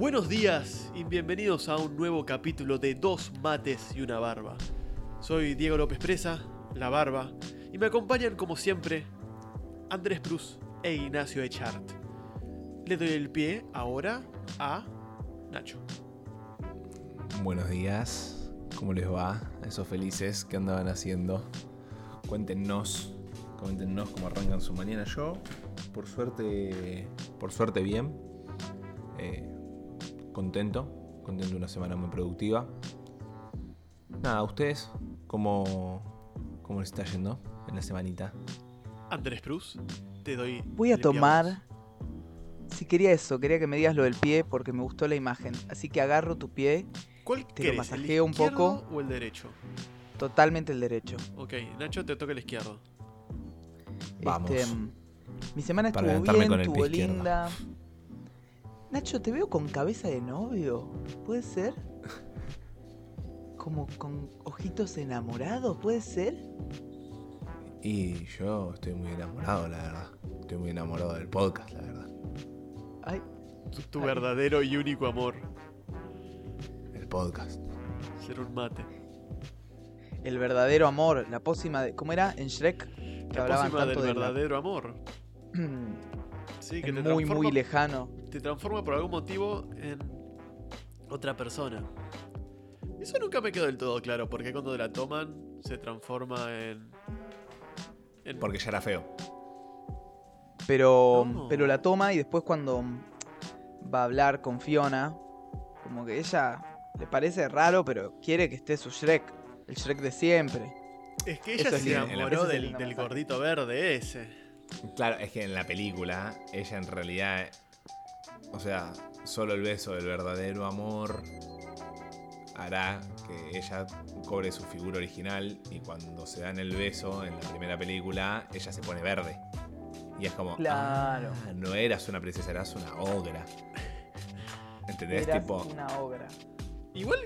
Buenos días y bienvenidos a un nuevo capítulo de Dos Mates y una Barba. Soy Diego López Presa, La Barba, y me acompañan como siempre Andrés Prus e Ignacio Echart. Le doy el pie ahora a Nacho. Buenos días, ¿cómo les va a esos felices que andaban haciendo? Cuéntenos, cuéntenos cómo arrancan su mañana. Yo, por suerte, por suerte bien. Eh, contento, contento de una semana muy productiva. Nada, ¿ustedes cómo, cómo les está yendo en la semanita? Andrés Prus, te doy. Voy a tomar. Si quería eso, quería que me digas lo del pie porque me gustó la imagen. Así que agarro tu pie, ¿Cuál te lo querés, masajeo el un poco. izquierdo o el derecho? totalmente el derecho. Ok, Nacho, te toca el izquierdo. Vamos. Este, mi semana estuvo bien, estuvo izquierdo. linda. Nacho, te veo con cabeza de novio. ¿Puede ser? Como con ojitos enamorados, ¿puede ser? Y yo estoy muy enamorado, la verdad. Estoy muy enamorado del podcast, la verdad. Ay, Tu, tu Ay. verdadero y único amor. El podcast. Ser un mate. el verdadero amor, la pócima de. ¿Cómo era? En Shrek. Que La hablaban pócima tanto del de la- verdadero amor. Sí, que te muy, muy lejano. te transforma por algún motivo en otra persona. Eso nunca me quedó del todo claro, porque cuando la toman se transforma en... en- Porque ya era feo. Pero, No. pero la toma y después cuando va a hablar con Fiona, como que ella le parece raro, pero quiere que esté su Shrek, el Shrek de siempre. Es que ella Eso se enamoró del, del gordito verde ese. Claro, es que en la película, ella en realidad. O sea, solo el beso del verdadero amor hará que ella cobre su figura original. Y cuando se dan el beso en la primera película, ella se pone verde. Y es como. Claro. "Ah, no eras una princesa, eras una ogra. ¿Entendés? Eras Tipo, una obra. Igual,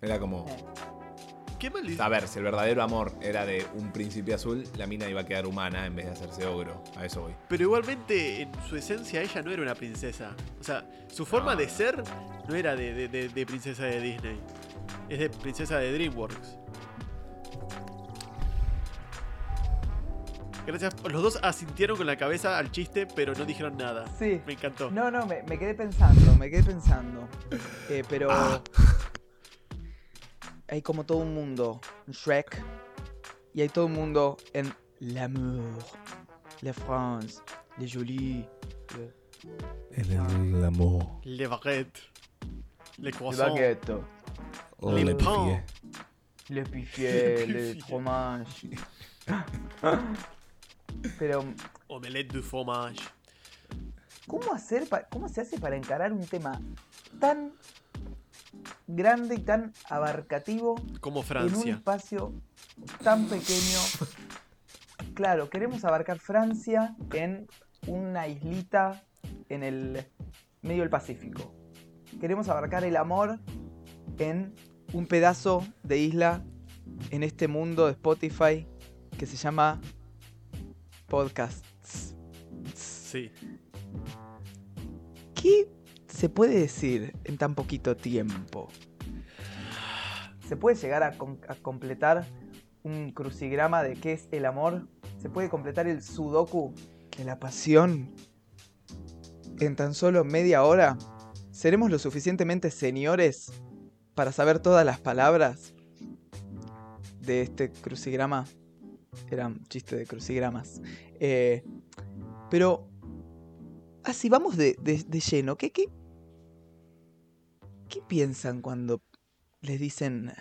era como. Eh. qué. A ver, si el verdadero amor era de un príncipe azul, la mina iba a quedar humana en vez de hacerse ogro. A eso voy. Pero igualmente, en su esencia, ella no era una princesa. O sea, su forma No. de ser no era de, de- de- de princesa de Disney. Es de princesa de DreamWorks. Gracias. Los dos asintieron con la cabeza al chiste, pero no dijeron nada. Sí. Me encantó. No, no, me, me quedé pensando, me quedé pensando. Eh, pero Ah. hay como todo un mundo en Shrek y hay todo un mundo en L'amour, La France, Les Jolis, El amor. Le baguette. Le Le croissant. Les le pains. Le pifier, Le Le fromage. Pero, Omelette de fromage. ¿cómo, hacer pa- ¿cómo se hace para encarar un tema tan grande y tan abarcativo Como en un espacio tan pequeño. Claro, queremos abarcar Francia en una islita en el medio del Pacífico. Queremos abarcar el amor en un pedazo de isla en este mundo de Spotify que se llama podcasts. Sí. ¿Qué se puede decir en tan poquito tiempo? ¿Se puede llegar a, a completar un crucigrama de qué es el amor? ¿Se puede completar el sudoku de la pasión en tan solo media hora? ¿Seremos lo suficientemente señores para saber todas las palabras de este crucigrama? Era un chiste de crucigramas. Eh, pero Así, vamos de, de- de lleno. ¿Qué, qué, ¿Qué piensan cuando les dicen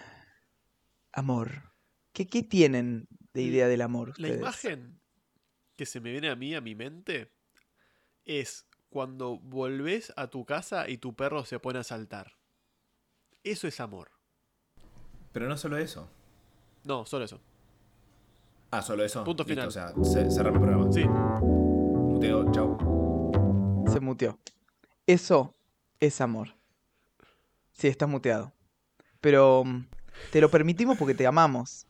amor? ¿Qué, qué tienen de idea del amor? La ustedes? imagen que se me viene a mí, a mi mente, es cuando volvés a tu casa y tu perro se pone a saltar. Eso es amor. Pero no solo eso. No, solo eso. Ah, solo eso. Punto Listo, final. O sea, ce- cerrame el programa. Sí. Muteo, chau. Se muteó. Eso es amor. Sí, estás muteado. Pero mm, te lo permitimos porque te amamos.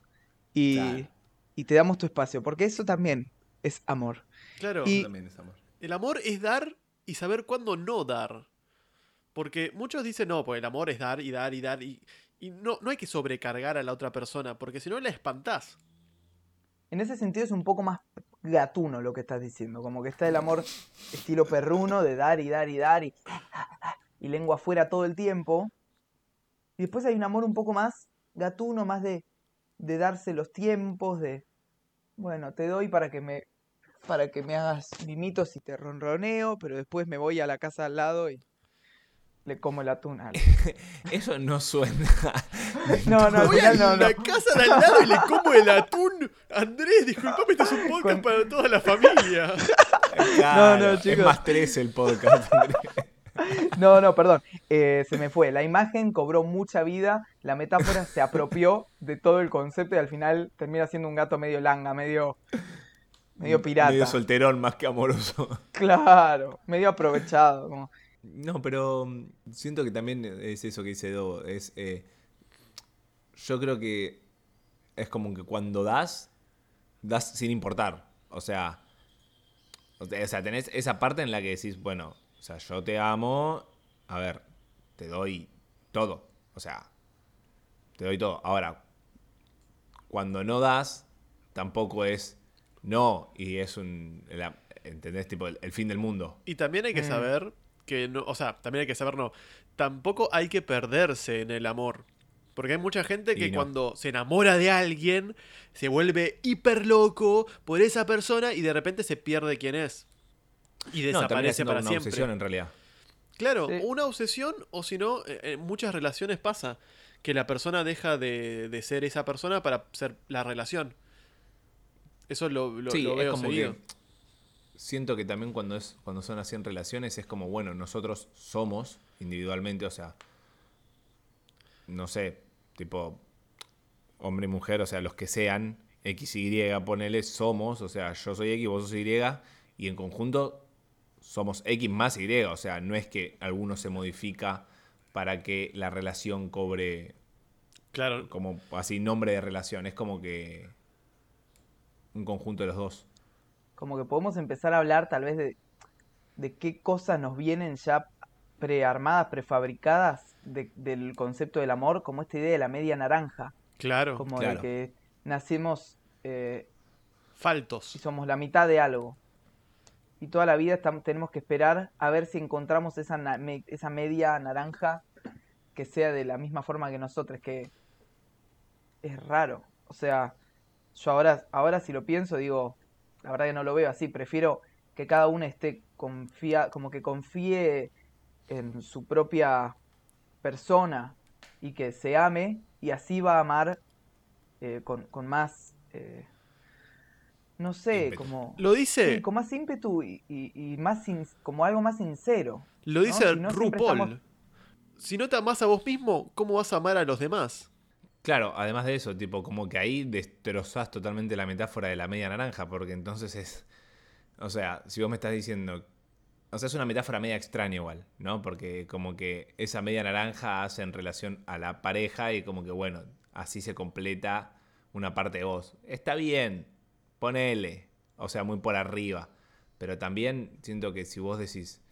Y, Claro. y te damos tu espacio. Porque eso también es amor. Claro. Y- También es amor. El amor es dar y saber cuándo no dar. Porque muchos dicen, no, pues el amor es dar y dar y dar. Y, y no, no hay que sobrecargar a la otra persona, porque si no la espantás. En ese sentido es un poco más gatuno lo que estás diciendo. Como que está el amor estilo perruno de dar y dar y dar y, y lengua afuera todo el tiempo. Y después hay un amor un poco más gatuno, más de, de darse los tiempos, de, bueno, te doy para que me, para que me hagas mimitos y te ronroneo, pero después me voy a la casa al lado y le como el atún. a alguien. Eso no suena. No, no, Voy a final no, la no. casa de al lado y le como el atún. Andrés, disculpame, este es un podcast Con- para toda la familia. Claro, no, chicos. Es más tres el podcast. Andrés. No, no, perdón. Eh, se me fue. La imagen cobró mucha vida, la metáfora se apropió de todo el concepto y al final termina siendo un gato medio langa, medio, medio pirata. Medio solterón más que amoroso. Claro, medio aprovechado. como- No, pero mm, siento que también es eso que dice Do. Es, eh, yo creo que es como que cuando das, das sin importar. O sea, o sea, tenés esa parte en la que decís, bueno, o sea, yo te amo, a ver, te doy todo. O sea, te doy todo. Ahora, cuando no das, tampoco es no y es un, la- ¿entendés? Tipo, el, el fin del mundo. Y también hay que Mm. saber que no, o sea, también hay que saber no, tampoco hay que perderse en el amor. Porque hay mucha gente que no. cuando se enamora de alguien se vuelve hiper loco por esa persona y de repente se pierde quién es. Y No, desaparece siendo para una siempre. obsesión en realidad. Claro, Sí. una obsesión o si no, eh, en muchas relaciones pasa que la persona deja de, de ser esa persona para ser la relación. Eso lo, lo, sí, lo es veo como seguido. que siento que también cuando es cuando son así en relaciones es como bueno nosotros somos individualmente, o sea, no sé, tipo hombre y mujer, o sea, los que sean X y Y, ponele somos, o sea, yo soy X, vos sos Y y en conjunto somos X más Y, o sea, no es que alguno se modifica para que la relación cobre Claro, como así nombre de relación, es como que un conjunto de los dos. Como que podemos empezar a hablar tal vez de, de qué cosas nos vienen ya prearmadas, prefabricadas de- del concepto del amor, como esta idea de la media naranja. claro. Como Claro. de que nacemos eh, Faltos. y somos la mitad de algo. Y toda la vida tenemos que esperar a ver si encontramos esa, me- esa media naranja que sea de la misma forma que nosotros, que es raro. O sea, yo ahora, ahora si lo pienso digo, la verdad que no lo veo así, prefiero que cada uno esté confía, como que confíe en su propia persona y que se ame y así va a amar eh, con, con más, eh, no sé, Ímpetu. como... Lo dice, Sí, con más ímpetu y, y- y más sin- como algo más sincero. lo dice Si no, siempre RuPaul. estamos- Si no te amas a vos mismo, ¿cómo vas a amar a los demás? Claro, además de eso, tipo, como que ahí destrozás totalmente la metáfora de la media naranja, porque entonces es. O sea, si vos me estás diciendo. O sea, es una metáfora media extraña igual, ¿no? Porque como que esa media naranja hace en relación a la pareja y como que, bueno, así se completa una parte de vos. Está bien, ponele. O sea, muy por arriba. Pero también siento que si vos decís,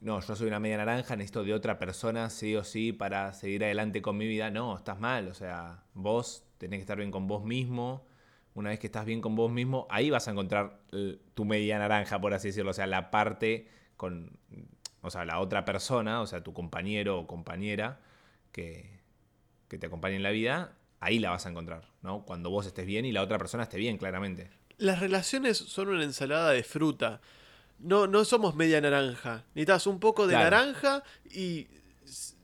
no, yo soy una media naranja, necesito de otra persona sí o sí para seguir adelante con mi vida. No, estás mal. O sea, vos tenés que estar bien con vos mismo. Una vez que estás bien con vos mismo, ahí vas a encontrar tu media naranja, por así decirlo. O sea, la parte con, o sea, la otra persona, o sea, tu compañero o compañera que, que te acompañe en la vida, ahí la vas a encontrar, ¿no? Cuando vos estés bien y la otra persona esté bien, claramente. Las relaciones son una ensalada de fruta. No, no somos media naranja. Necesitas un poco de Claro. naranja y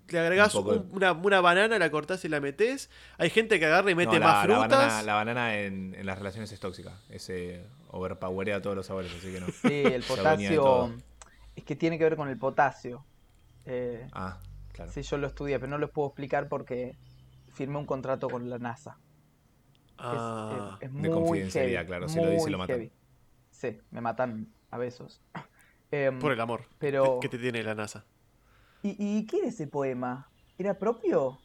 le agregás Un un- una, una banana, la cortás y la metés. Hay gente que agarra y mete No, la, más la frutas. banana, la banana en, en las relaciones es tóxica. Ese overpowerea todos los sabores, así que no. Sí, el potasio es que tiene que ver con el potasio. Eh, Ah, claro. Sí, yo lo estudié, pero no les puedo explicar porque firmé un contrato con la NASA. Es- Ah. es, es muy de confidencialidad, heavy, claro. Si lo dice, lo matan. heavy. Sí, me matan a besos. Em, Por el amor pero- que te tiene la NASA. ¿y, ¿Y qué era ese poema? ¿Era propio?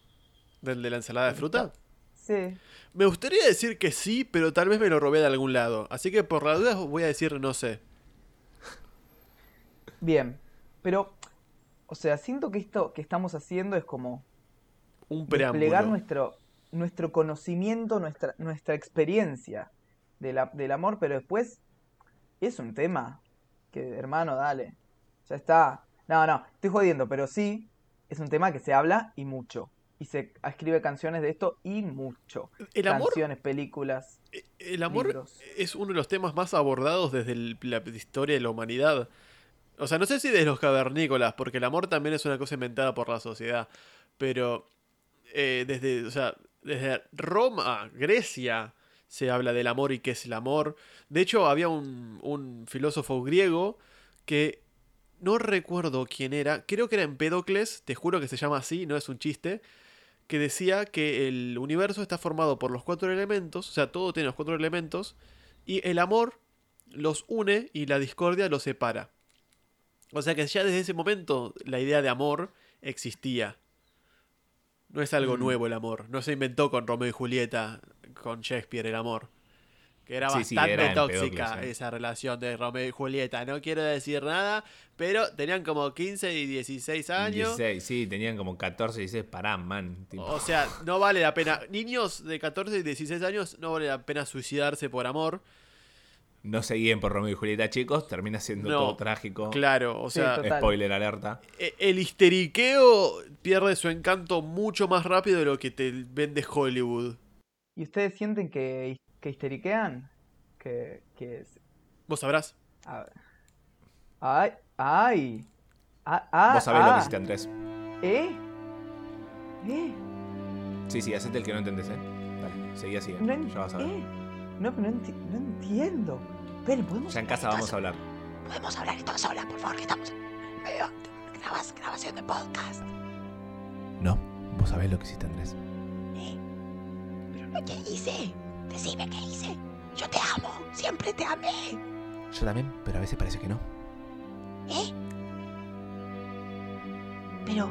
¿Del de la ensalada de fruta? Sí. Me gustaría decir que sí, pero tal vez me lo robé de algún lado. Así que por la duda voy a decir no sé. Bien. Pero, o sea, siento que esto que estamos haciendo es como Un desplegar preámbulo. nuestro, nuestro conocimiento, nuestra, nuestra experiencia de la- del amor, pero después es un tema que, hermano, dale. Ya está. No, no, estoy jodiendo, pero sí es un tema que se habla y mucho. Y se escribe canciones de esto y mucho. El amor, Canciones, películas. el amor libros. es uno de los temas más abordados desde el- la historia de la humanidad. O sea, no sé si desde los cavernícolas, porque el amor también es una cosa inventada por la sociedad. Pero eh, desde, o sea, desde Roma, Grecia, se habla del amor y qué es el amor. De hecho, había un, un filósofo griego que no recuerdo quién era, creo que era Empédocles, te juro que se llama así, no es un chiste, que decía que el universo está formado por los cuatro elementos, o sea, todo tiene los cuatro elementos, y el amor los une y la discordia los separa. O sea que ya desde ese momento la idea de amor existía. No es algo Mm. nuevo el amor, no se inventó con Romeo y Julieta, con Shakespeare el amor. Que era Sí, sí, bastante era tóxica ¿eh? esa relación de Romeo y Julieta. No quiero decir nada, pero tenían como 15 y 16 años. 16, sí, tenían como 14, 16, pará, man. tipo. O sea, no vale la pena. Niños de 14 y 16 años no vale la pena suicidarse por amor. No se guíen por Romeo y Julieta, chicos. Termina siendo No, todo trágico. Claro, o sea. Spoiler alerta. e- el histeriqueo pierde su encanto mucho más rápido de lo que te vende Hollywood. ¿Y ustedes sienten que, que histeriquean? Que, que es- Vos sabrás. a ver. Ay, ay. Ah, ah, Vos sabés lo ah. que hiciste, Andrés. ¿Eh? ¿Eh? Sí, sí, hacete el que no entendés, ¿eh? Dale, seguí así. No, en- Ya vas a ver. ¿eh? No, pero no, enti- no entiendo. Esperen, ¿podemos Ya en casa vamos a hablar. Podemos hablar esto sola, por favor, que estamos en medio de grabas- grabación de podcast. No, vos sabés lo que hiciste, Andrés. ¿Eh? ¿Pero qué hice? Decime qué hice. Yo te amo, siempre te amé. Yo también, pero a veces parece que no. ¿Eh? Pero...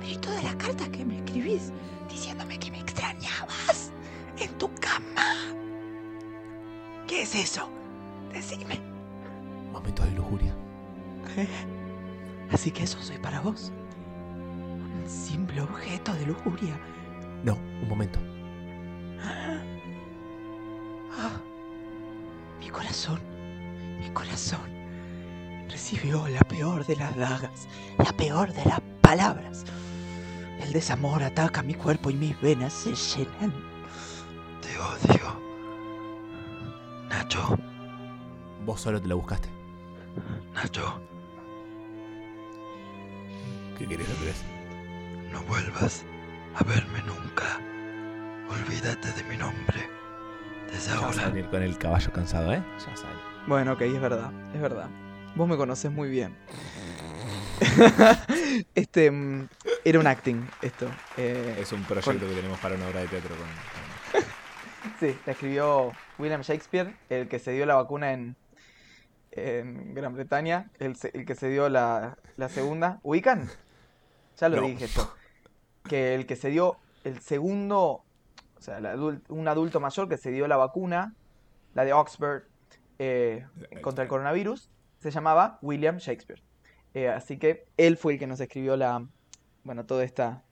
Pero ¿y todas las cartas que me escribís diciéndome que me extrañabas en tu cama? ¿Qué es eso? Decime. Momentos de lujuria. ¿Eh? Así que eso soy para vos. Un simple objeto de lujuria. No, un momento. Ah, mi corazón, mi corazón recibió la peor de las dagas, la peor de las palabras. El desamor ataca mi cuerpo y mis venas se llenan. Te odio. Nacho, Vos solo te la buscaste. Nacho, ¿Qué querés, Andrés? no vuelvas a verme nunca. Olvídate de mi nombre. Desde Ya vas a venir con el caballo cansado, ¿eh? Ya sale. Bueno, ok, es verdad, es verdad. Vos me conoces muy bien. este mm, era un acting, esto. eh, Es un proyecto que tenemos para una obra de teatro con. Sí, la escribió William Shakespeare, el que se dio la vacuna en, en Gran Bretaña, el, que se dio la, la segunda. ¿Ubican? Ya lo No. dije esto. Que el que se dio el segundo, o sea, un adulto mayor que se dio la vacuna, la de Oxford, eh, contra el coronavirus, se llamaba William Shakespeare. Eh, así que él fue el que nos escribió la, bueno, toda esta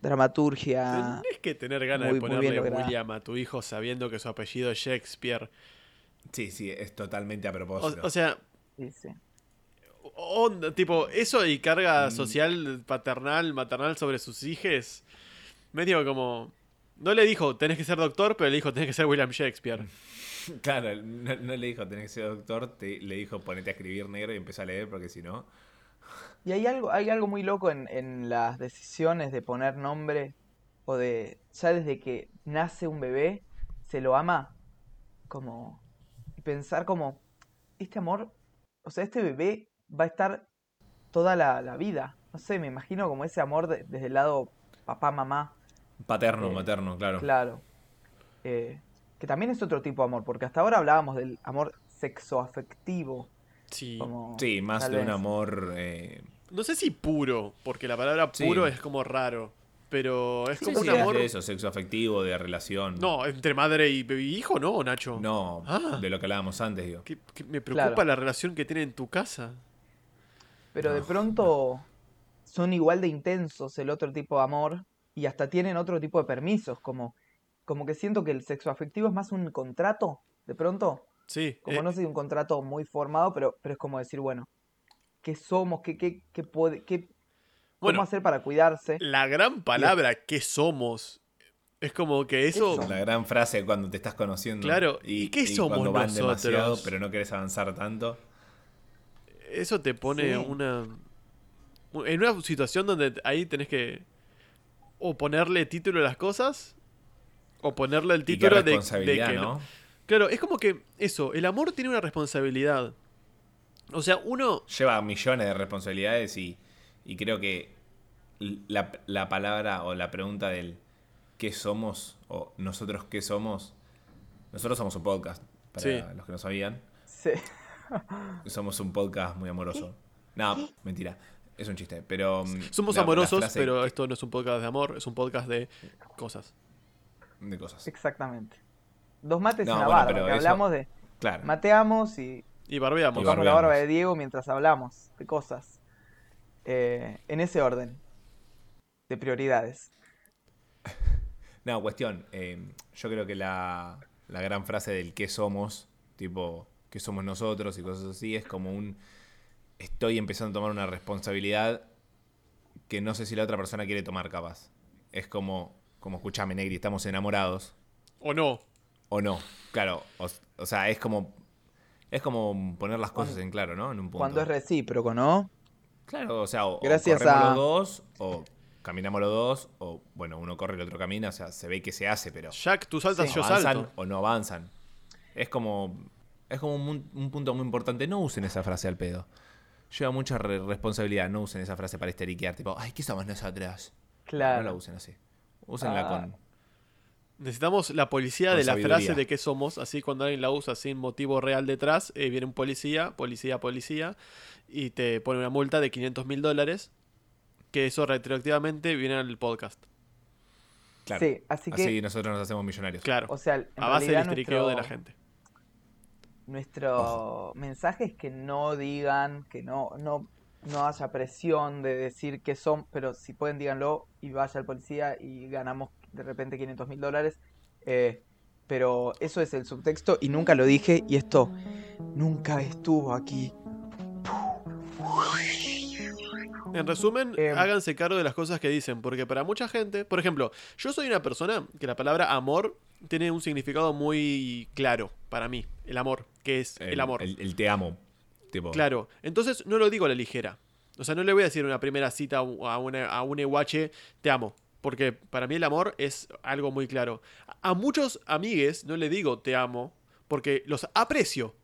dramaturgia. Tenés que tener ganas muy- de ponerle. William a tu hijo sabiendo que su apellido es Shakespeare. Sí, sí, es totalmente a O, propósito. o sea, Sí, sí. onda, tipo, eso y carga Mm. social, paternal, maternal sobre sus hijos. Medio como. No le dijo, tenés que ser doctor, pero le dijo, tenés que ser William Shakespeare. Claro, no, no le dijo tenés que ser doctor, te- le dijo ponete a escribir negro y empieza a leer porque si no. Y hay algo, hay algo muy loco en, en las decisiones de poner nombre o de, ya desde que nace un bebé, se lo ama, como, y pensar como, este amor, o sea, este bebé va a estar toda la, la vida. No sé, me imagino como ese amor de- desde el lado papá, mamá, Paterno, Eh, materno, claro. claro. Eh, que también es otro tipo de amor, porque hasta ahora hablábamos del amor sexoafectivo. Sí. Como, Sí, más de un amor. eh, No sé si puro, porque la palabra Sí. puro es como raro. Pero es Sí, como sí, un amor. de eso, sexo afectivo, de relación. No, entre madre y, y hijo, no, Nacho. No, Ah. de lo que hablábamos antes, digo. Que- que me preocupa Claro. la relación que tienen en tu casa. Pero de pronto son igual de intensos el otro tipo de amor y hasta tienen otro tipo de permisos, como, como que siento que el sexo afectivo es más un contrato, de pronto, Sí. como eh, no sé, un contrato muy formado, pero, pero es como decir, bueno, ¿qué somos? ¿Qué, qué, qué puede, qué, bueno, ¿Cómo hacer para cuidarse? la gran palabra que somos es como que eso. La gran frase cuando te estás conociendo. Claro, ¿y qué somos cuando van nosotros? demasiado, pero no querés avanzar tanto. Eso te pone Sí. una. En una situación donde ahí tenés que. O ponerle título a las cosas. O ponerle el Y qué título de, de que. ¿no? Claro, es como que eso, el amor tiene una responsabilidad. O sea, uno. Lleva millones de responsabilidades y, y creo que la, la palabra o la pregunta del qué somos o nosotros qué somos. Nosotros somos un podcast, para Sí. los que no sabían. Sí. Somos un podcast muy amoroso. No, mentira. Es un chiste, pero... mm, Somos la- amorosos, pero que- esto no es un podcast de amor, es un podcast de cosas. De cosas. Exactamente. Dos mates No, y una bueno, barba, que eso- hablamos de Claro. mateamos y Y barbeamos. Y tocamos la barbeamos. barba de Diego mientras hablamos de cosas. Eh, en ese orden de prioridades. No, cuestión. eh, yo creo que la, la gran frase del qué somos, tipo, qué somos nosotros y cosas así, es como un. Estoy empezando a tomar una responsabilidad que no sé si la otra persona quiere tomar, capaz. Es como, como escuchame, Negri, estamos enamorados. O no. O no. Claro, o, o sea, es como. Es como poner las cosas en claro, ¿no? En un punto. Cuando es recíproco, ¿no? Claro, o sea, o, o Gracias corremos a- los dos, o caminamos los dos, o bueno, uno corre y el otro camina, o sea, se ve que se hace, pero Jack, tú saltas, Sí. yo avanzan salto. o no avanzan. Es como. Es como un, un punto muy importante. No usen esa frase al pedo. Lleva mucha re- responsabilidad. No usen esa frase para esteriquear. Tipo, ay, ¿qué somos nosotros? No la Claro. usen así. Úsenla Ah. con. Necesitamos la policía Con de la frase de qué somos, así cuando alguien la usa sin motivo real detrás, eh, viene un policía, policía, policía, y te pone una multa de 500 mil dólares, que eso retroactivamente viene al podcast. Claro. Sí, así que, Así nosotros nos hacemos millonarios. Claro, o sea, en a base del nuestro, de la gente. Nuestro mensaje es que no digan, que no, no, no haya presión de decir que son, pero si pueden díganlo y vaya al policía y ganamos de repente 500 mil dólares. Eh, pero eso es el subtexto y nunca lo dije y esto nunca estuvo aquí. En resumen, Eh, háganse cargo de las cosas que dicen, porque para mucha gente, por ejemplo, yo soy una persona que la palabra amor tiene un significado muy claro para mí, el amor, que es el, amor. El, el te amo. Tipo, Claro, entonces no lo digo a la ligera. O sea, no le voy a decir en una primera cita a una, a un eguache, te amo. Porque para mí el amor es algo muy claro. A muchos amigues no le digo te amo, porque los aprecio.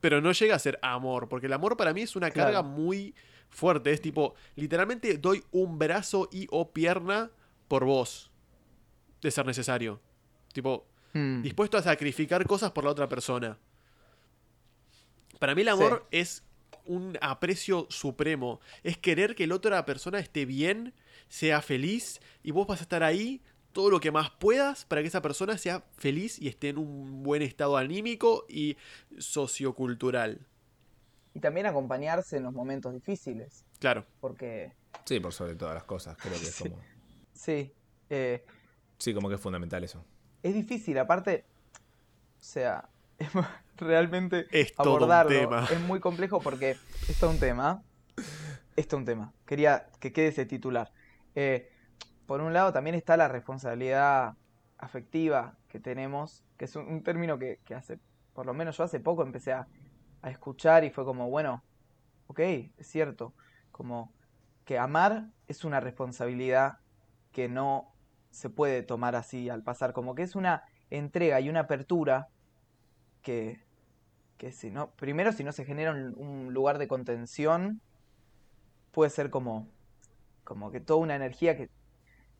Pero no llega a ser amor, porque el amor para mí es una Claro. carga muy fuerte. Es tipo, literalmente doy un brazo y o pierna por vos, de ser necesario. Tipo, Mm, dispuesto a sacrificar cosas por la otra persona. Para mí el amor es un aprecio supremo. Es querer que la otra persona esté bien, sea feliz, y vos vas a estar ahí todo lo que más puedas para que esa persona sea feliz y esté en un buen estado anímico y sociocultural. Y también acompañarse en los momentos difíciles, Claro. porque Sí, por sobre todas las cosas. Creo que es Sí. como. sí, eh, Sí, como que es fundamental eso. Es difícil, aparte, o sea, realmente Es abordarlo tema. es muy complejo porque es todo un tema. Es todo un tema. Quería que quede ese titular. Eh, por un lado también está la responsabilidad afectiva que tenemos, que es un, un término que, que hace, por lo menos yo hace poco empecé a, a escuchar y fue como, bueno, ok, es cierto, como que amar es una responsabilidad que no se puede tomar así al pasar, como que es una entrega y una apertura que, que si no, primero si no se genera un, un lugar de contención, puede ser como, como que toda una energía que,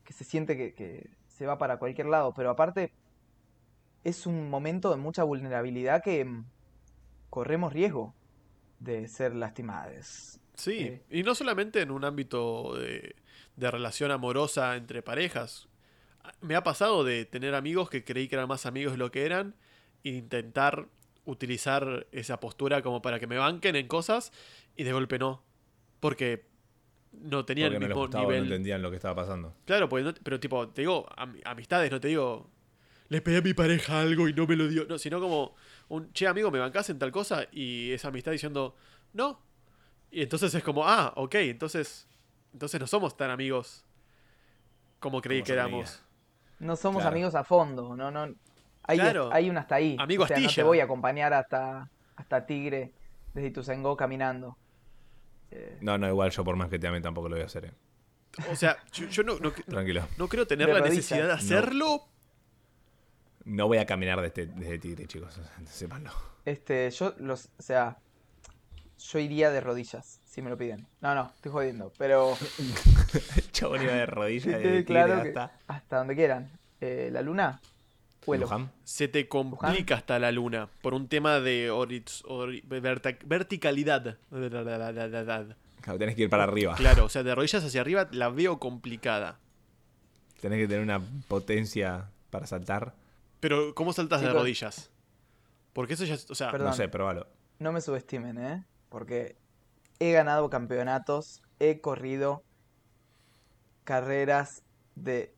que se siente que, que se va para cualquier lado, pero aparte es un momento de mucha vulnerabilidad que mm, corremos riesgo de ser lastimados. Sí, Eh. y no solamente en un ámbito de, de relación amorosa entre parejas. Me ha pasado de tener amigos que creí que eran más amigos de lo que eran e intentar utilizar esa postura como para que me banquen en cosas y de golpe no. Porque no tenían Porque el no mismo no nivel. entendían lo que estaba pasando. Claro, pues no- pero tipo, te digo, am- amistades, no te digo, le pedí a mi pareja algo y no me lo dio. No, sino como un, che, amigo, ¿me bancás en tal cosa? Y esa amistad diciendo, no. Y entonces es como, ah, ok, entonces, entonces no somos tan amigos como creí Como que éramos. No somos Claro. amigos a fondo, no, no. Hay, Claro. hay un hasta ahí. Amigo o sea, no te voy a acompañar hasta, hasta Tigre desde Ituzaingó caminando. Eh, No, no, igual yo por más que te ame tampoco lo voy a hacer. eh. O sea, yo, yo no, no, Tranquilo. no creo tener De la rodillas. necesidad de No. hacerlo. No voy a caminar desde, desde Tigre, chicos. Sépanlo. Este, yo los, o sea, yo iría de rodillas, si me lo piden. No, no, estoy jodiendo, pero El chabón iba de rodillas Tigre claro que hasta hasta donde quieran. Eh, la luna, vuelo. Luján. Se te complica hasta la luna por un tema de ori- verticalidad. Claro, tenés que ir para arriba. Claro, o sea, de rodillas hacia arriba la veo complicada. Tenés que tener una potencia para saltar. Pero, ¿cómo saltas de rodillas? Porque eso ya, es- o sea, Perdón. No sé, probalo. No me subestimen, ¿eh? Porque he ganado campeonatos, he corrido carreras de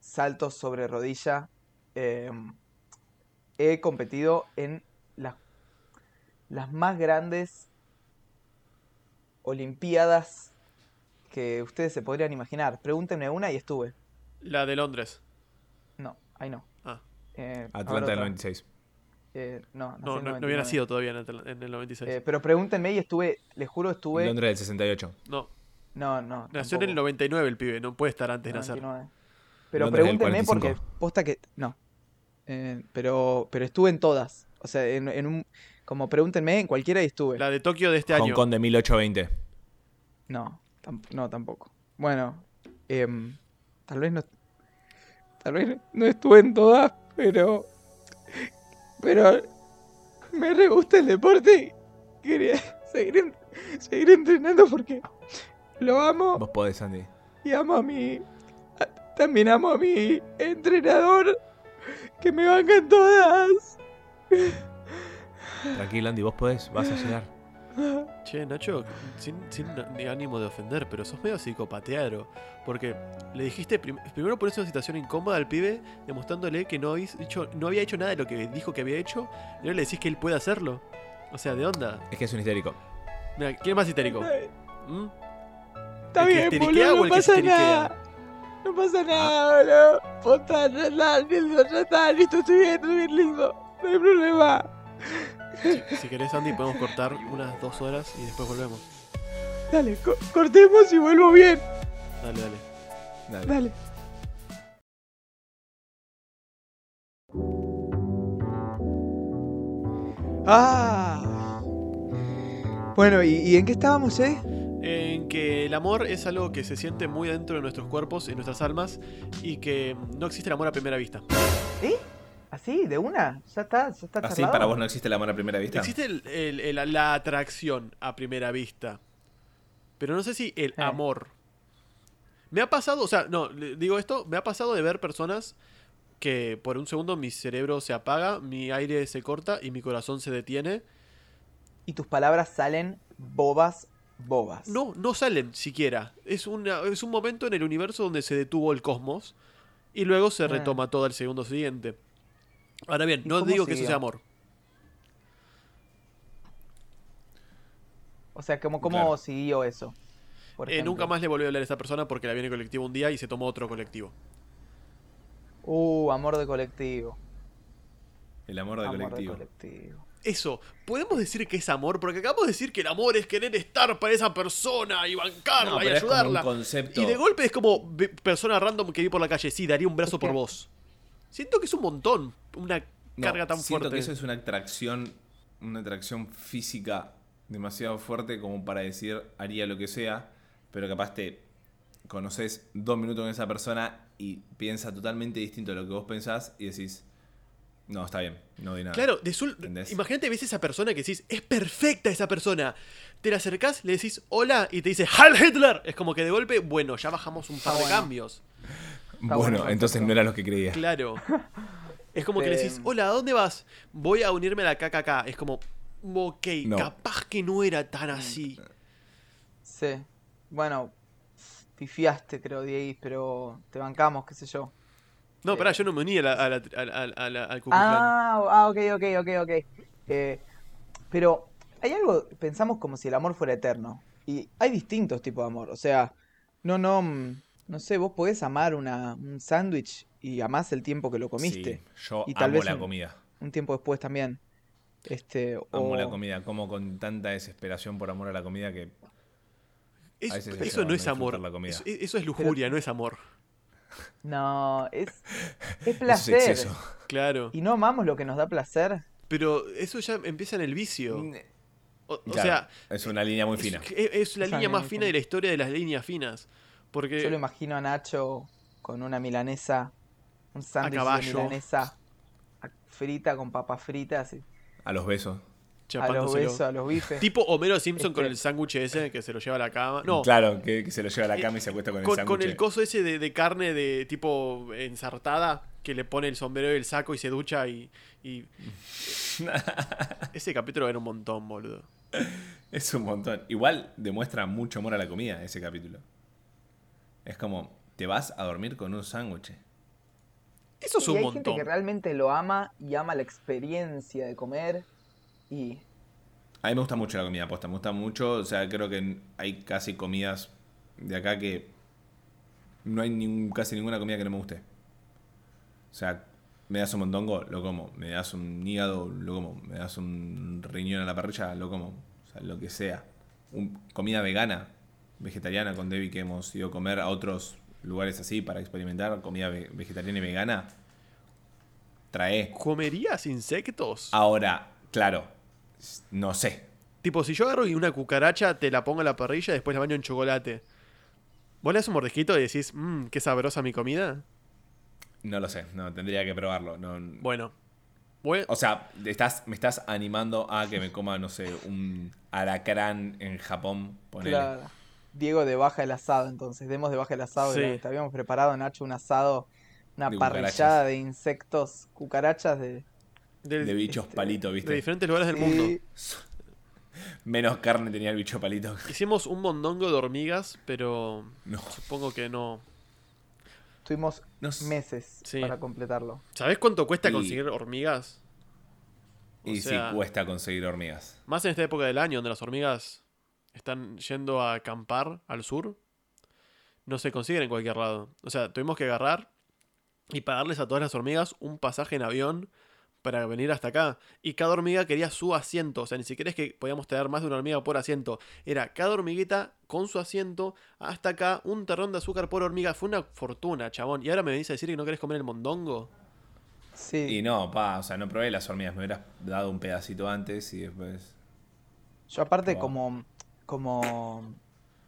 saltos sobre rodilla, eh, he competido en las, las más grandes olimpiadas que ustedes se podrían imaginar. Pregúntenme una y estuve. la de Londres. No, ahí no. Ah, Eh, Atlanta del otra. 96. Eh, no, no, en no, no había 99. nacido todavía en el, en el 96. Eh, pero pregúntenme y estuve, les juro, estuve... Londres del 68. no, No, no. nació en el tampoco. 99 el pibe, no puede estar antes de nacer. 99. Pero Londres pregúntenme 45. porque posta que. No. Eh, pero, pero estuve en todas. O sea, en, en un. Como pregúntenme, en cualquiera y estuve. La de Tokio de este Hong año. Kong de 1820. No, tam- no, tampoco. Bueno, em, tal vez no. Tal vez no estuve en todas, pero. Pero. Me re gusta el deporte y quería seguir, en- seguir entrenando porque lo amo. Vos podés, Andy. Y amo a mi. a- también amo a mi entrenador. Que me bancan todas. Tranquilo, Andy, vos podés. Vas a llegar. Che, Nacho, sin, sin ni ánimo de ofender, pero sos medio psicopatearo. Porque le dijiste, prim- primero pones una situación incómoda al pibe, demostrándole que no, habéis hecho, no había hecho nada de lo que dijo que había hecho, y ahora le decís que él puede hacerlo. O sea, ¿de onda? Es que es un histérico. Mira, ¿quién es más histérico? ¿Mm? Está ¿El que bien, boludo, no pasa nada. No pasa nada, boludo. Posta, ya está, listo, ya está, listo, estoy bien, estoy bien, listo. No hay problema. Si, querés, Andy, podemos cortar unas dos horas y después volvemos. Dale, co- cortemos y vuelvo bien. Dale, dale. Dale. Dale. Ah. Bueno, ¿y, y en qué estábamos, eh? En que el amor es algo que se siente muy dentro de nuestros cuerpos y nuestras almas y que no existe el amor a primera vista. ¿Eh? ¿Así? ¿De una? ¿Ya está? ¿Ya está ¿Así para vos no existe el amor a primera vista? Existe el- el- el- la atracción a primera vista. Pero no sé si el Eh. amor. Me ha pasado, o sea, no, digo esto, me ha pasado de ver personas que por un segundo mi cerebro se apaga, mi aire se corta y mi corazón se detiene. Y tus palabras salen bobas, bobas. No, no salen siquiera. Es, una, es un momento en el universo donde se detuvo el cosmos y luego se retoma todo al segundo siguiente. Ahora bien, ¿Y no digo que eso sea amor. O sea, ¿cómo, cómo Claro. siguió eso? Eh, nunca más le volví a hablar a esa persona porque la vi en el colectivo un día y se tomó otro colectivo. Uh, amor de colectivo. El amor de amor colectivo. de colectivo. Eso, ¿podemos decir que es amor? Porque acabamos de decir que el amor es querer estar para esa persona y bancarla No, y pero es como un ayudarla. concepto. Y de golpe es como persona random que vi por la calle, sí, daría un brazo Es que- por vos. Siento que es un montón, una No, carga tan siento fuerte. que eso es una atracción, una atracción física demasiado fuerte como para decir haría lo que sea, pero capaz te conoces dos minutos con esa persona y piensa totalmente distinto a lo que vos pensás y decís, No, está bien, no di nada. Claro, de ¿Entendés? imagínate, ves esa persona que decís, es perfecta esa persona. Te la acercás, le decís hola y te dice ¡Heil Hitler! Es como que de golpe, bueno, ya bajamos un par Ah, de bueno. cambios. Bueno, bueno, entonces no era lo que creía. Claro. Es como que le decís, hola, ¿a dónde vas? Voy a unirme a la KKK. Es como, ok, No. capaz que no era tan así. Sí. Bueno, pifiaste, creo, Diego, pero te bancamos, qué sé yo. No, Eh. pará, yo no me uní a la, a la- a la- a la- al. Ah, ah, ok, ok, ok, ok. Eh, pero hay algo, pensamos como si el amor fuera eterno. Y hay distintos tipos de amor. O sea, no, no, mm, no sé, vos podés amar una, un sándwich y amás el tiempo que lo comiste. Sí, yo Y tal amo vez la un- comida. Un tiempo después también. Este, Amo o- la comida. Como con tanta desesperación por amor a la comida que. Es- a veces eso no es amor. la comida. Eso, eso es lujuria, no es amor. No, es, es Eso placer. es exceso. Claro. y no amamos lo que nos da placer. Pero eso ya empieza en el vicio. O, o sea, es una línea muy fina. Es, es la Es línea más fina. de la historia de las líneas finas. Porque Yo lo imagino a Nacho con una milanesa, un sándwich de milanesa frita con papas fritas, y A los besos. a los besos, a los bifes. Tipo Homero Simpson con Este- el sándwich ese que se lo lleva a la cama. No, Claro, que, que se lo lleva a la cama y se acuesta con, con, el con sándwich. el coso ese de, de carne de tipo ensartada que le pone el sombrero y el saco y se ducha y, y- ese capítulo era un montón, boludo. Es un montón. Igual demuestra mucho amor a la comida ese capítulo. Es como, te vas a dormir con un sándwich. Eso es y un hay gente que realmente lo ama y ama la experiencia de comer y A mí me gusta mucho la comida, posta. Me gusta mucho. O sea, creo que hay casi comidas de acá que no hay ningún- casi ninguna comida que no me guste. O sea, me das un mondongo, lo como. Me das un hígado, lo como. Me das un riñón a la parrilla, lo como. O sea, lo que sea. Un- comida vegana, vegetariana con Debbie que hemos ido a comer a otros lugares así para experimentar comida ve- vegetariana y vegana. Trae. ¿Comerías insectos? Ahora, claro, no sé. Tipo, si yo agarro y una cucaracha te la pongo en la parrilla y después la baño en chocolate. ¿Vos le das un mordisquito y decís, mmm, qué sabrosa mi comida? No lo sé, no, tendría que probarlo. No, Bueno. Bueno, o sea, estás, me estás animando a que me coma, no sé, un alacrán en Japón. Ponele. claro. Diego de baja el asado, entonces demos de baja el asado. Sí. Te habíamos preparado, Nacho, un asado, una De parrillada cucarachas. de insectos, cucarachas de... De bichos Este, palitos, de ¿viste? diferentes lugares del Sí, mundo. Menos carne tenía el bicho palito. Hicimos un mondongo de hormigas, pero No, supongo que no. Tuvimos no sé. meses Sí. para completarlo. ¿Sabés cuánto cuesta Y- conseguir hormigas? O Y sea, sí, cuesta conseguir hormigas. Más en esta época del año, donde las hormigas están yendo a acampar al sur, no se consiguen en cualquier lado. O sea, tuvimos que agarrar y pagarles a todas las hormigas un pasaje en avión para venir hasta acá. Y cada hormiga quería su asiento. O sea, ni siquiera es que podíamos tener más de una hormiga por asiento. Era cada hormiguita con su asiento hasta acá, un terrón de azúcar por hormiga. Fue una fortuna, chabón. Y ahora me venís a decir que no querés comer el mondongo. Sí. Y no, pa, o sea, no probé las hormigas. Me hubieras dado un pedacito antes y después. Yo aparte Wow. como, como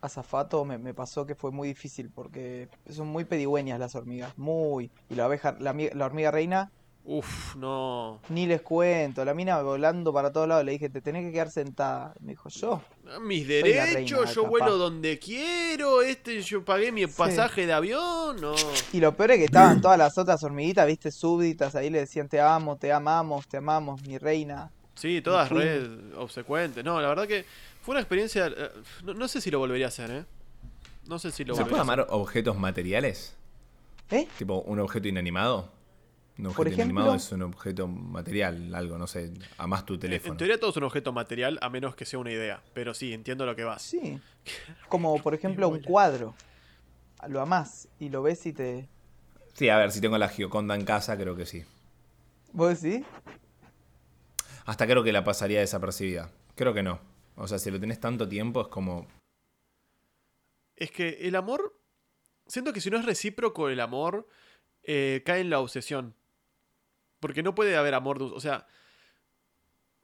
azafato me, me pasó que fue muy difícil porque son muy pedigüeñas las hormigas, muy. Y la abeja, la, mi- la hormiga reina, Uf, no. ni les cuento, la mina volando para todos lados, le dije, te tenés que quedar sentada. Me dijo, yo, Mis derechos, de yo vuelo donde quiero, este yo pagué mi pasaje de avión, no. Y lo peor es que estaban todas las otras hormiguitas, viste, súbditas, ahí le decían, te amo, te amamos, te amamos, mi reina. Sí, todas fui. red obsecuentes. No, la verdad que fue una experiencia. eh, No, no sé si lo volvería a hacer, ¿eh? No sé si lo ¿Se volvería puede a hacer. amar objetos materiales? ¿Eh? Tipo, un objeto inanimado. Un objeto Por inanimado ejemplo- es un objeto material, algo, no sé. Amás tu teléfono. En teoría todo es un objeto material, a menos que sea una idea. Pero sí, entiendo lo que vas. Sí. Como por ejemplo un cuadro. Lo amás y lo ves y te... Sí, a ver, si tengo la Gioconda en casa, creo que sí. ¿Vos decís? Hasta creo que la pasaría desapercibida. Creo que no. O sea, si lo tenés tanto tiempo, es como. Es que el amor. Siento que si no es recíproco el amor, eh, cae en la obsesión. Porque no puede haber amor. de- O sea.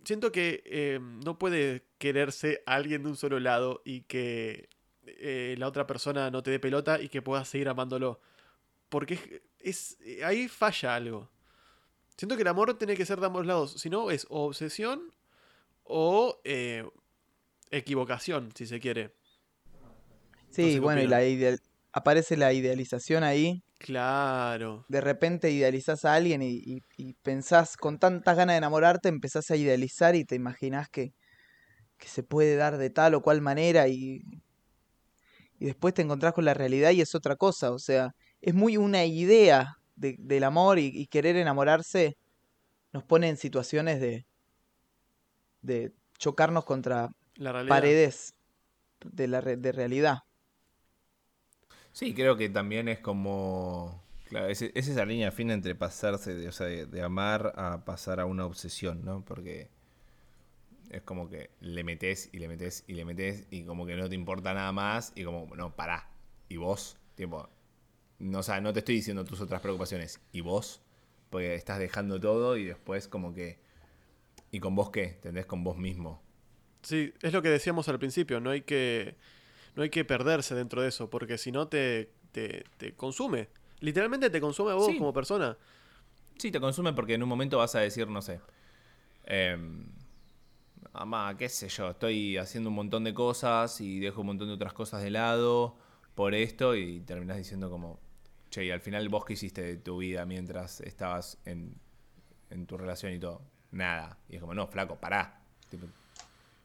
Siento que eh, no puede quererse a alguien de un solo lado y que eh, la otra persona no te dé pelota y que puedas seguir amándolo. Porque es, es- ahí falla algo. Siento que el amor tiene que ser de ambos lados. Si no, es o obsesión o equivocación, si se quiere. Sí, No bueno, y la ideal- aparece la idealización ahí. Claro. De repente idealizás a alguien y, y- y pensás, con tantas ganas de enamorarte, empezás a idealizar y te imaginás que, que se puede dar de tal o cual manera y, y después te encontrás con la realidad y es otra cosa. O sea, es muy una idea de- del amor y, y querer enamorarse nos pone en situaciones de, de chocarnos contra La paredes de, la, re- de realidad. Sí, creo que también es como. Claro, es, es esa línea fina entre pasarse de, o sea, de, de amar a pasar a una obsesión, ¿no? Porque es como que le metes y le metes y le metes y como que no te importa nada más y como, no, pará. Y vos, tiempo. No, o sea, no te estoy diciendo tus otras preocupaciones. ¿Y vos? Porque estás dejando todo y después como que... ¿Y con vos qué? ¿Entendés? Con vos mismo. Sí, es lo que decíamos al principio, no hay que, no hay que perderse dentro de eso, porque si no te, te, te consume. Literalmente te consume a vos Sí. como persona. Sí, te consume porque en un momento vas a decir, no sé, em, mamá, qué sé yo, estoy haciendo un montón de cosas y dejo un montón de otras cosas de lado por esto y terminás diciendo como, che, y al final vos qué hiciste de tu vida mientras estabas en, en tu relación y todo. Nada. Y es como, no, flaco, pará. Tipo,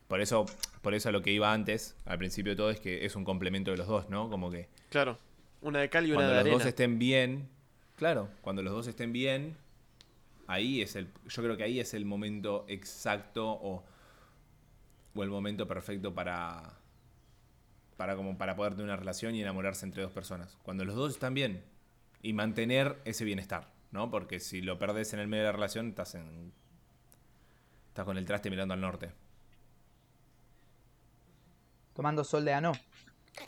por eso, por eso a lo que iba antes, al principio de todo, es que es un complemento de los dos, ¿no? Como que Claro, una de cal y una cuando de los arena. dos estén bien, claro, cuando los dos estén bien, ahí es el, yo creo que ahí es el momento exacto o, o el momento perfecto para, para como para poder tener una relación y enamorarse entre dos personas. Cuando los dos están bien y mantener ese bienestar, ¿no? Porque si lo perdés en el medio de la relación, estás en, estás con el traste mirando al norte. Tomando sol de ano.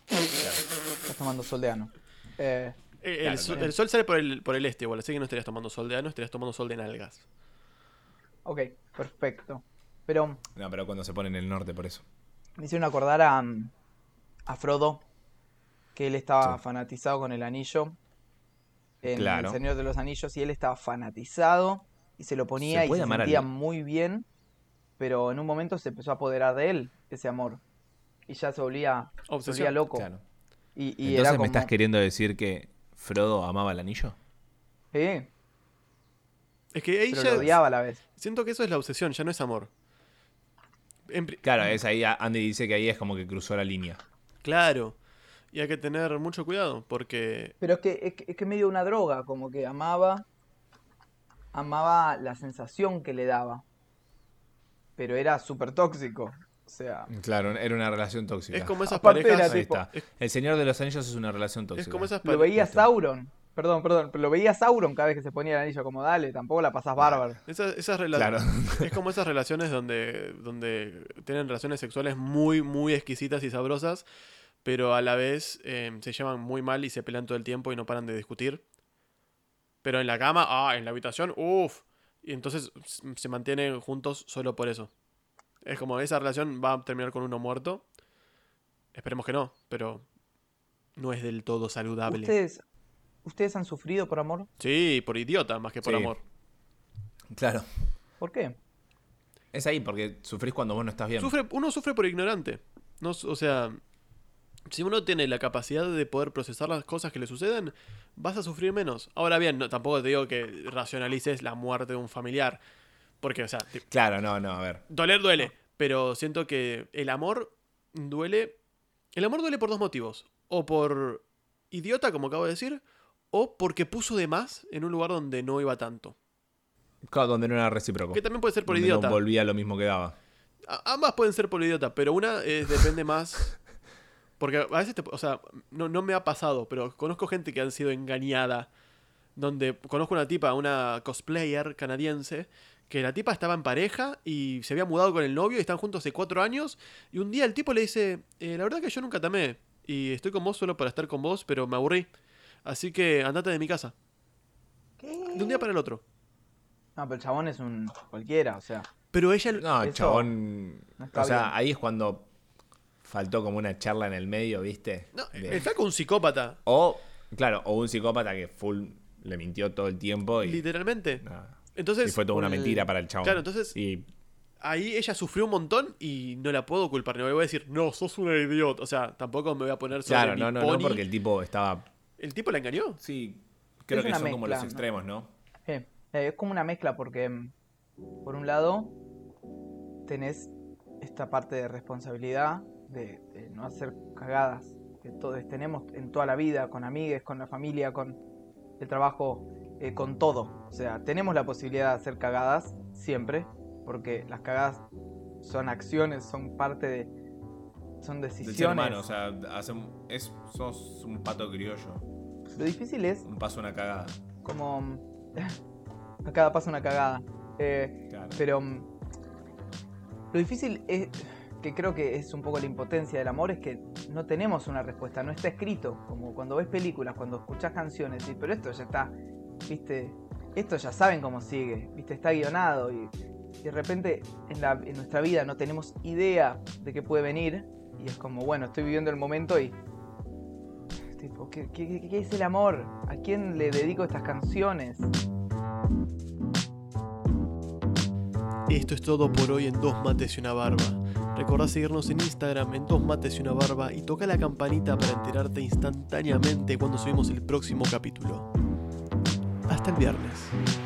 Estás tomando sol de ano. Eh, Eh, el, Claro, sol, claro. el sol sale por el, por el este, igual, así que no estarías tomando sol de ano, estarías tomando sol de nalgas. ok, perfecto. Pero No, pero cuando se pone en el norte, por eso. me hicieron acordar a, mm, a Frodo, que él estaba Sí. fanatizado con el anillo en Claro. El Señor de los Anillos y él estaba fanatizado y se lo ponía ¿Se y se al- sentía muy bien, pero en un momento se empezó a apoderar de él ese amor y ya se volvía, se volvía loco. Claro. Y, y Entonces era me estás queriendo decir que Frodo amaba el anillo. Sí, Es que ahí pero ya lo odiaba a la vez. siento que eso es la obsesión, ya no es amor. En Claro, es ahí, Andy dice que ahí es como que cruzó la línea. Claro. Y hay que tener mucho cuidado, porque Pero es que, es que, es que medio una droga, como que amaba, amaba la sensación que le daba. Pero era súper tóxico. Sea, Claro, era una relación tóxica. es como esas Aparte parejas. era Ahí tipo- está. es, El Señor de los Anillos es una relación tóxica. es como esas lo veía. Sauron. Perdón, perdón, pero lo veía Sauron cada vez que se ponía el anillo como dale, tampoco la pasás bárbaro. Esas, esas Claro. Es como esas relaciones donde, donde tienen relaciones sexuales muy, muy exquisitas y sabrosas, pero a la vez eh, se llevan muy mal y se pelean todo el tiempo y no paran de discutir. Pero en la cama, ah, en la habitación, uff. Y entonces se mantienen juntos solo por eso. Es como esa relación va a terminar con uno muerto. Esperemos que no, pero no es del todo saludable. ¿Ustedes, ¿Ustedes han sufrido por amor? Sí, por idiota más que por Sí. amor. Claro. ¿Por qué? Es ahí porque sufrís cuando vos no estás bien. Sufre, uno sufre por ignorante. No, o sea, si uno tiene la capacidad de poder procesar las cosas que le suceden, vas a sufrir menos. Ahora bien, no, tampoco te digo que racionalices la muerte de un familiar. Porque, o sea, Claro, no, no, a ver. doler duele. Pero siento que el amor duele. El amor duele por dos motivos. O por idiota, como acabo de decir, o porque puso de más en un lugar donde no iba tanto. Claro, donde no era recíproco. Que también puede ser por Donde idiota. No volvía lo mismo que daba. A- ambas pueden ser por idiota, pero una eh, depende más. Porque a veces, te- o sea, no, no me ha pasado, pero conozco gente que han sido engañada. Donde conozco una tipa, una cosplayer canadiense, que la tipa estaba en pareja y se había mudado con el novio y están juntos hace cuatro años. Y un día el tipo le dice: "Eh, La verdad que yo nunca te amé y estoy con vos solo para estar con vos, pero me aburrí. Así que andate de mi casa. ¿Qué? De un día para el otro. No, pero el chabón es un cualquiera, o sea. Pero ella. No, Eso chabón. no está o sea, bien. ahí es cuando faltó como una charla en el medio, ¿viste? No, De- el flaco un psicópata. O, claro, o un psicópata que full le mintió todo el tiempo y. Literalmente. nada. Entonces, y fue toda una el- mentira para el chabón. claro, entonces Y ahí ella sufrió un montón y no la puedo culpar. No le voy a decir, no, sos una idiota. O sea, tampoco me voy a poner sobre claro, mi no, no, no, porque el tipo estaba. ¿El tipo la engañó? Sí, creo Es que son como los ¿no? extremos, ¿no? Eh, eh, es como una mezcla porque, mm, por un lado, tenés esta parte de responsabilidad de, de no hacer cagadas que todos tenemos en toda la vida, con amigues, con la familia, con el trabajo, eh, con todo. O sea, tenemos la posibilidad de hacer cagadas siempre, porque las cagadas son acciones, son parte de... son Del ser decisiones. humano, o sea, hace es, sos un pato criollo. Lo difícil es Un paso, una cagada. como... a cada paso una cagada. Eh, Claro. Pero mm, lo difícil es que creo que es un poco la impotencia del amor, es que no tenemos una respuesta, no está escrito, como cuando ves películas, cuando escuchas canciones, pero esto ya está, viste, esto ya saben cómo sigue, viste, está guionado y, de repente en, la, en nuestra vida no tenemos idea de qué puede venir y es como, bueno, estoy viviendo el momento y... Tipo, ¿qué, qué- qué- qué es el amor? ¿A quién le dedico estas canciones? Esto es todo por hoy en Dos Mates y una Barba. Recordá seguirnos en Instagram en Dos Mates y una Barba y toca la campanita para enterarte instantáneamente cuando subimos el próximo capítulo. Hasta el viernes.